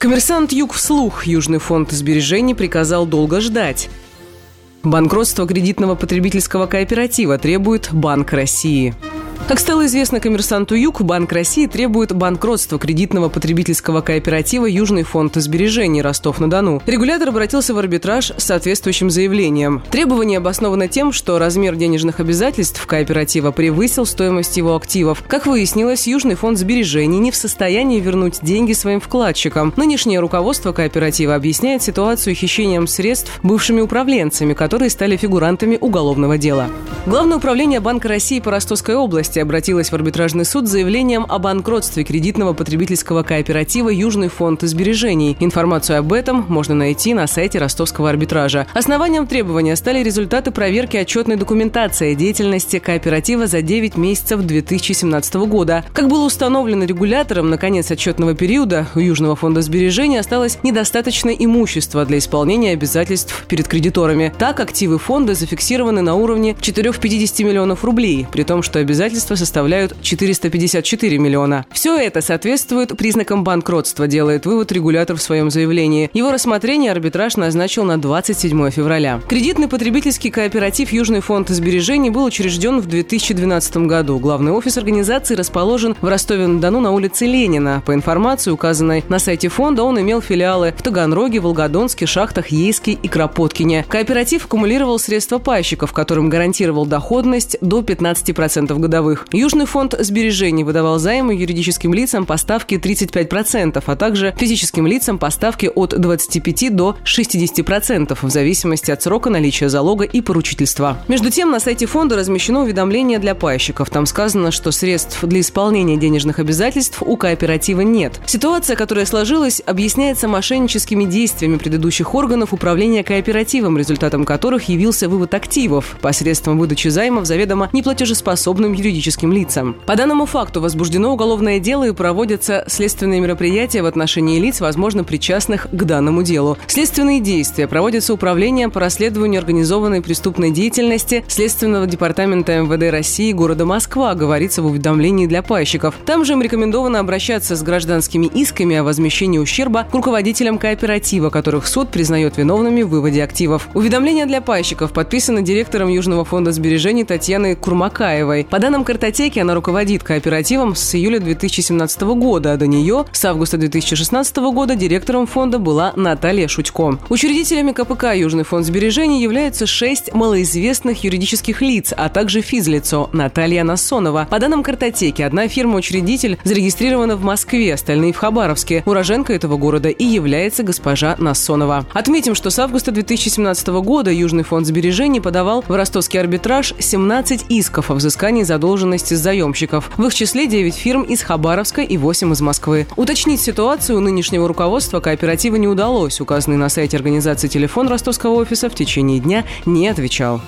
Коммерсант Юг вслух Южный фонд сбережений приказал долго ждать. Банкротство кредитного потребительского кооператива требует Банк России. Как стало известно коммерсанту Юг, Банк России требует банкротства кредитного потребительского кооператива «Южный фонд сбережений» Ростов-на-Дону. Регулятор обратился в арбитраж с соответствующим заявлением. Требование обосновано тем, что размер денежных обязательств кооператива превысил стоимость его активов. Как выяснилось, Южный фонд сбережений не в состоянии вернуть деньги своим вкладчикам. Нынешнее руководство кооператива объясняет ситуацию хищением средств бывшими управленцами, которые стали фигурантами уголовного дела. Главное управление Банка России по Ростовской области обратилась в арбитражный суд с заявлением о банкротстве кредитного потребительского кооператива «Южный фонд сбережений». Информацию об этом можно найти на сайте ростовского арбитража. Основанием требования стали результаты проверки отчетной документации деятельности кооператива за 9 месяцев 2017 года. Как было установлено регулятором, на конец отчетного периода у Южного фонда сбережений осталось недостаточно имущества для исполнения обязательств перед кредиторами. Так, активы фонда зафиксированы на уровне 450 миллионов рублей, при том, что обязательства обязательства составляют 454 миллиона. Все это соответствует признакам банкротства, делает вывод регулятор в своем заявлении. Его рассмотрение арбитраж назначил на 27 февраля. Кредитный потребительский кооператив «Южный фонд сбережений» был учрежден в 2012 году. Главный офис организации расположен в Ростове-на-Дону на улице Ленина. По информации, указанной на сайте фонда, он имел филиалы в Таганроге, Волгодонске, Шахтах, Ейске и Кропоткине. Кооператив аккумулировал средства пайщиков, которым гарантировал доходность до 15% годовых. Южный фонд сбережений выдавал займы юридическим лицам по ставке 35%, а также физическим лицам по ставке от 25 до 60% в зависимости от срока наличия залога и поручительства. Между тем, на сайте фонда размещено уведомление для пайщиков. Там сказано, что средств для исполнения денежных обязательств у кооператива нет. Ситуация, которая сложилась, объясняется мошенническими действиями предыдущих органов управления кооперативом, результатом которых явился вывод активов посредством выдачи займов заведомо неплатежеспособным юридическим юридическим лицам. По данному факту возбуждено уголовное дело и проводятся следственные мероприятия в отношении лиц, возможно, причастных к данному делу. Следственные действия проводятся управлением по расследованию организованной преступной деятельности Следственного департамента МВД России города Москва, говорится в уведомлении для пайщиков. Там же им рекомендовано обращаться с гражданскими исками о возмещении ущерба к руководителям кооператива, которых суд признает виновными в выводе активов. Уведомление для пайщиков подписано директором Южного фонда сбережений Татьяной Курмакаевой. По данным картотеки она руководит кооперативом с июля 2017 года, а до нее с августа 2016 года директором фонда была Наталья Шутько. Учредителями КПК «Южный фонд сбережений» являются шесть малоизвестных юридических лиц, а также физлицо Наталья Насонова. По данным картотеки, одна фирма-учредитель зарегистрирована в Москве, остальные в Хабаровске. Уроженка этого города и является госпожа Насонова. Отметим, что с августа 2017 года Южный фонд сбережений подавал в ростовский арбитраж 17 исков о взыскании задолженности задолженности заемщиков. В их числе 9 фирм из Хабаровска и 8 из Москвы. Уточнить ситуацию у нынешнего руководства кооператива не удалось. Указанный на сайте организации телефон ростовского офиса в течение дня не отвечал.